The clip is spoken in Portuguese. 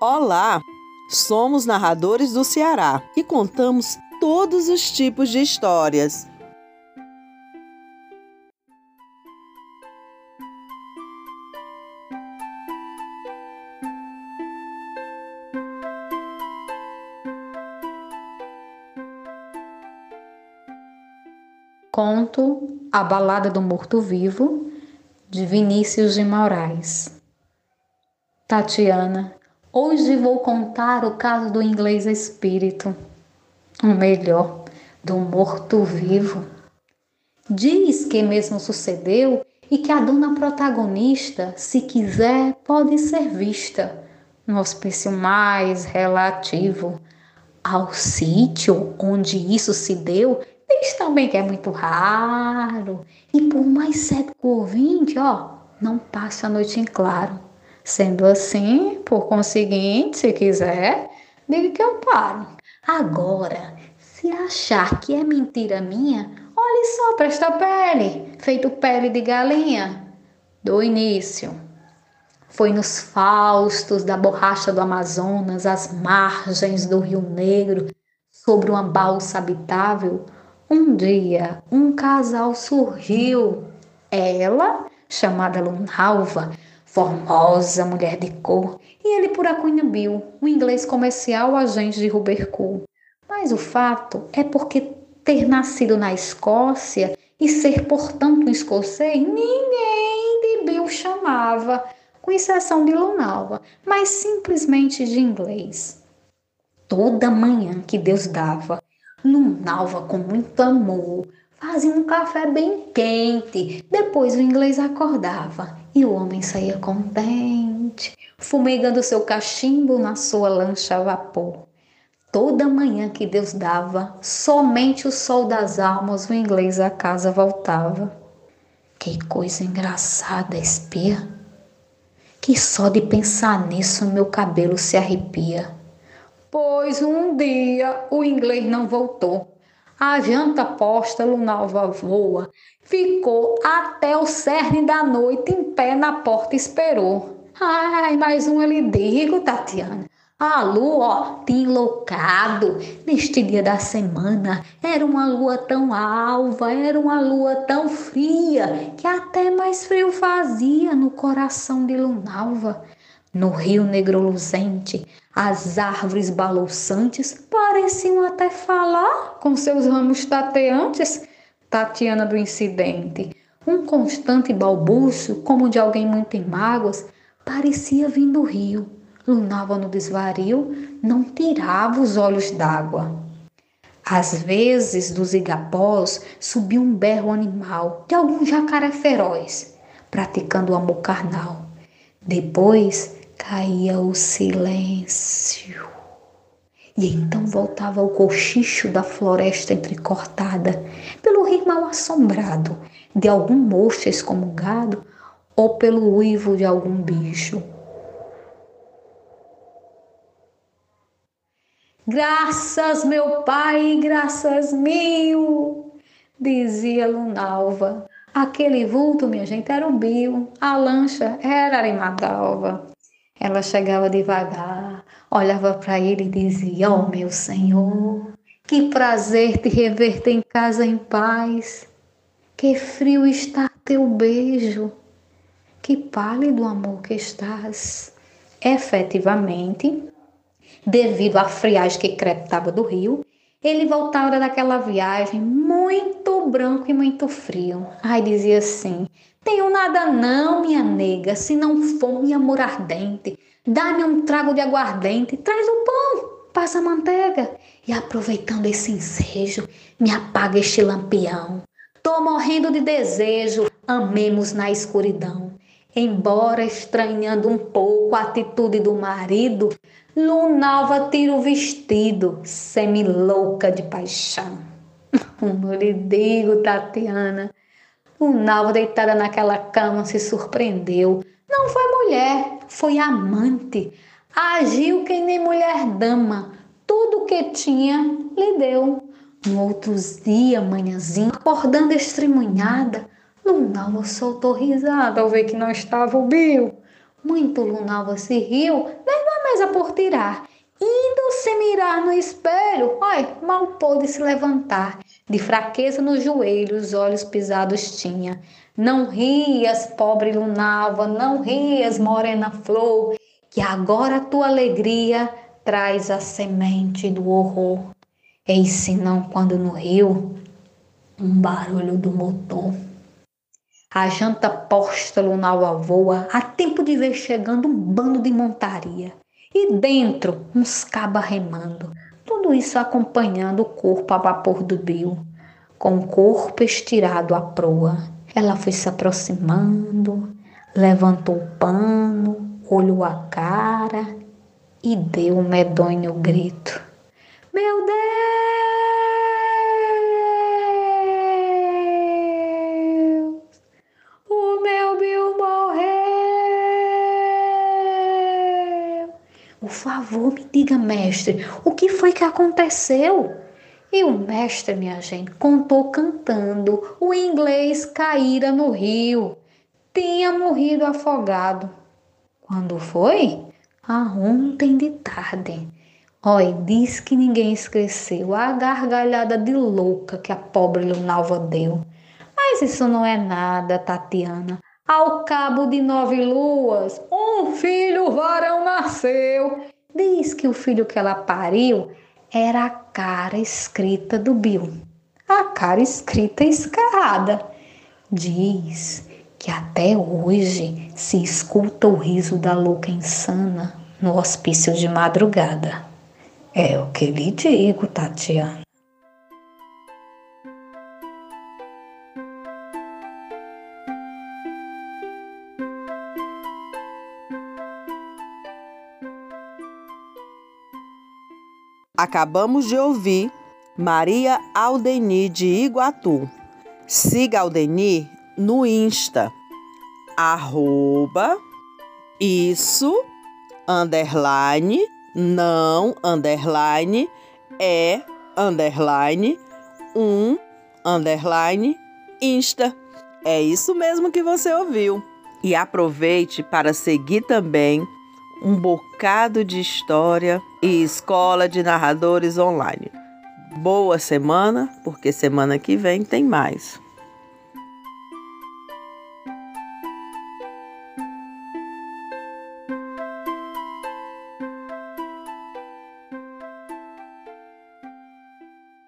Olá! Somos narradores do Ceará e contamos todos os tipos de histórias. Conto A Balada do Morto-Vivo, de Vinícius de Moraes. Tatiana, hoje vou contar o caso do inglês espírito, ou melhor, do morto-vivo. Diz que mesmo sucedeu e que a dona protagonista, se quiser, pode ser vista no hospício mais relativo ao sítio onde isso se deu Diz também que é muito raro. E por mais cético ouvinte, ó, não passe a noite em claro. Sendo assim, por conseguinte, se quiser, diga que eu paro. Agora, se achar que é mentira minha, olhe só para esta pele, feito pele de galinha. Do início. Foi nos faustos da borracha do Amazonas, às margens do Rio Negro, sobre uma balsa habitável, um dia, um casal surgiu. Ela, chamada Lunalva, formosa mulher de cor, e ele por Acunha Bill, um inglês comercial agente de Rubercool. Mas o fato é porque ter nascido na Escócia e ser, portanto, um escocês, ninguém de Bill chamava, com exceção de Lunalva, mas simplesmente de inglês. Toda manhã que Deus dava, Lunalva com muito amor, fazia um café bem quente. Depois o inglês acordava e o homem saía contente, fumegando seu cachimbo na sua lancha a vapor. Toda manhã que Deus dava, somente o sol das almas, o inglês a casa voltava. Que coisa engraçada, espia. Que só de pensar nisso meu cabelo se arrepia pois um dia o inglês não voltou. A janta posta Lunalva voa, ficou até o cerne da noite em pé na porta esperou. Ai, mais um eu lhe digo, Tatiana. A lua, ó, tinha enloucado neste dia da semana. Era uma lua tão alva, era uma lua tão fria, que até mais frio fazia no coração de Lunalva. No rio negro luzente, as árvores balouçantes pareciam até falar com seus ramos tateantes. Tatiana do incidente, um constante balbucio, como de alguém muito em mágoas, parecia vir do rio. Lunava no desvario, não tirava os olhos d'água. Às vezes, dos igapós, subia um berro animal de algum jacaré feroz, praticando o amor carnal. Depois, caía o silêncio. E então voltava o cochicho da floresta entrecortada pelo rir mal assombrado de algum mocho excomungado ou pelo uivo de algum bicho. Graças, meu pai, graças mil, dizia Lunalva. Aquele vulto, minha gente, era o Bio, a lancha era Arimadalva. Ela chegava devagar, olhava para ele e dizia: Oh, meu Senhor, que prazer te rever em casa em paz. Que frio está teu beijo. Que pálido amor que estás. Efetivamente, devido à friagem que crepitava do rio, ele voltava daquela viagem muito branco e muito frio. Ai, dizia assim: tenho nada não, minha nega, se não fome e amor ardente. Dá-me um trago de aguardente, traz o pão, passa a manteiga. E aproveitando esse ensejo, me apaga este lampião. Tô morrendo de desejo, amemos na escuridão. Embora estranhando um pouco a atitude do marido, Lunalva tira o vestido, semi-louca de paixão. Como lhe digo, Tatiana, Lunalva, deitada naquela cama, se surpreendeu. Não foi mulher, foi amante. Agiu que nem mulher dama. Tudo que tinha lhe deu. No outro dia, manhãzinho, acordando estremunhada, Lunalva soltou risada ao ver que não estava o Bill. Muito Lunalva se riu, vendo a coisa por tirar. Indo se mirar no espelho, ai, mal pôde se levantar. De fraqueza nos joelhos, os olhos pisados tinha. Não rias, pobre lunalva, não rias, morena flor, que agora a tua alegria traz a semente do horror. Eis senão quando no rio um barulho do motor. A janta posta lunalva voa, há tempo de ver chegando um bando de montaria. E dentro, uns cabas remando, tudo isso acompanhando o corpo a vapor do bio, com o corpo estirado à proa. Ela foi se aproximando, levantou o pano, olhou a cara e deu um medonho grito. Meu Deus! O meu Bill morreu! Por favor, me diga, mestre, o que foi que aconteceu? E o mestre, minha gente, contou cantando: o inglês caíra no rio, tinha morrido afogado. Quando foi? Ah, ontem de tarde. Oi, diz que ninguém esqueceu a gargalhada de louca que a pobre Lunalva deu. Mas isso não é nada, Tatiana. Ao cabo de nove luas, um filho varão nasceu. Diz que o filho que ela pariu era a cara escrita do Bill. A cara escrita escarrada. Diz que até hoje se escuta o riso da louca insana no hospício de madrugada. É o que lhe digo, Tatiana. Acabamos de ouvir Maria Aldeni de Iguatu. Siga Aldeni no Insta, arroba, isso, underline, não, underline, é, underline, um, underline, Insta. É isso mesmo que você ouviu. E aproveite para seguir também um bocado de história e escola de narradores online. Boa semana, porque semana que vem tem mais.